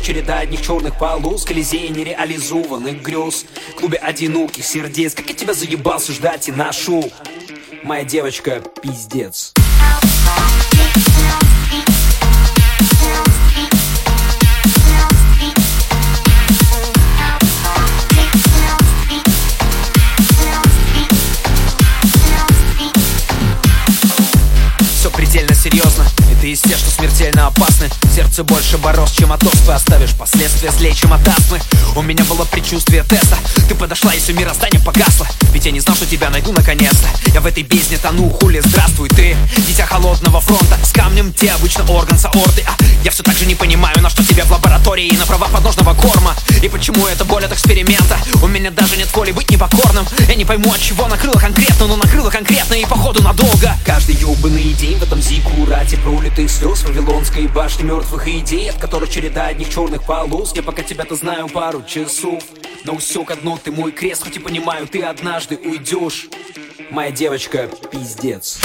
череда одних черных полос Колизей нереализованных грез. В клубе одиноких сердец Как я тебя заебался ждать и ношу. Моя девочка пиздец. Все предельно серьезно ты из тех, что смертельно опасны Сердце больше бороз, чем от оспы Оставишь последствия злее, чем от астмы У меня было предчувствие теста. Ты подошла и все мироздание погасло. Ведь я не знал, что тебя найду наконец-то. Я в этой бездне тону, хули, здравствуй ты. Дитя холодного фронта С камнем те обычно орган саорты А я все так же не понимаю, на что тебе в лаборатории И на права подножного корма. И почему это боль от эксперимента? У меня даже нет воли быть непокорным. Я не пойму, от чего накрыло конкретно Но накрыло конкретно и походу надолго. Каждый ебаный день в этом зику рате пролит ты слез Вавилонской башни мертвых идей От которых череда одних черных полос. Я пока тебя-то знаю пару часов. Но усек одно ты мой крест Хоть и понимаю, ты однажды уйдешь Моя девочка, пиздец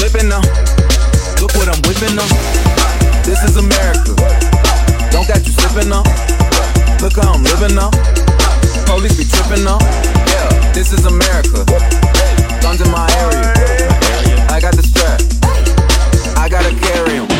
Slipping now. Look what I'm whipping now. This is America. Don't catch you slipping now. Look how I'm living now. Police be tripping now. Yeah, this is America. Guns in my area. I got the strap. I gotta carry 'em.